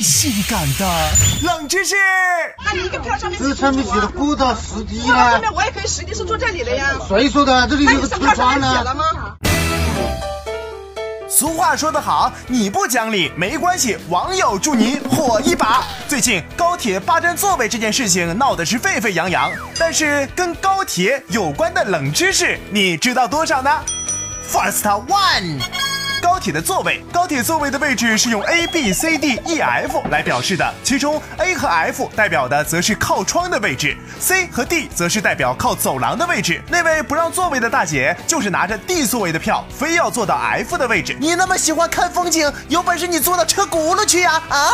性感的冷知识。那你一个票上面这上面写的过道实地过道上？面我也可以实地是坐这里的呀。谁说的？这里有个车你这票上窗呢面写了。吗？俗话说得好，你不讲理没关系，网友祝你火一把。最近高铁霸占座位这件事情闹得是沸沸扬扬，但是跟高铁有关的冷知识，你知道多少呢？First one。高铁的座位，高铁座位的位置是用 A、B、C、D、E、F 来表示的，其中 A 和 F 代表的则是靠窗的位置，C 和 D 则是代表靠走廊的位置。那位不让座位的大姐就是拿着 D 座位的票，非要坐到 F 的位置。你那么喜欢看风景，有本事你坐到车轱辘去呀！啊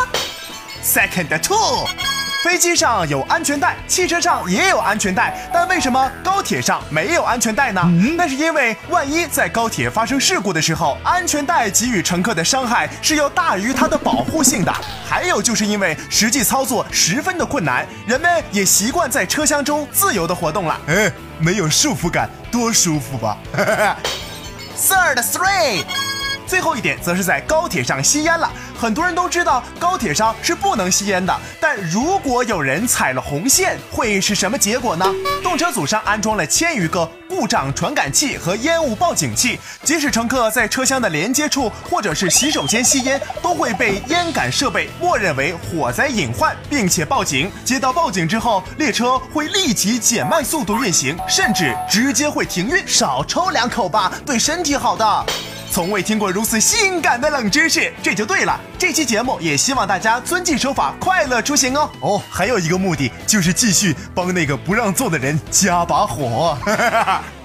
，Second two。飞机上有安全带，汽车上也有安全带，但为什么高铁上没有安全带呢？那是因为万一在高铁发生事故的时候，安全带给予乘客的伤害是要大于它的保护性的。还有就是因为实际操作十分的困难，人们也习惯在车厢中自由的活动了。哎，没有束缚感，多舒服吧！Third three。最后一点则是在高铁上吸烟了。很多人都知道高铁上是不能吸烟的，但如果有人踩了红线，会是什么结果呢？动车组上安装了千余个故障传感器和烟雾报警器，即使乘客在车厢的连接处或者是洗手间吸烟，都会被烟感设备默认为火灾隐患，并且报警。接到报警之后，列车会立即减慢速度运行，甚至直接会停运。少抽两口吧，对身体好的。从未听过如此性感的冷知识，这就对了。这期节目也希望大家遵纪守法，快乐出行哦。哦，还有一个目的就是继续帮那个不让座的人加把火。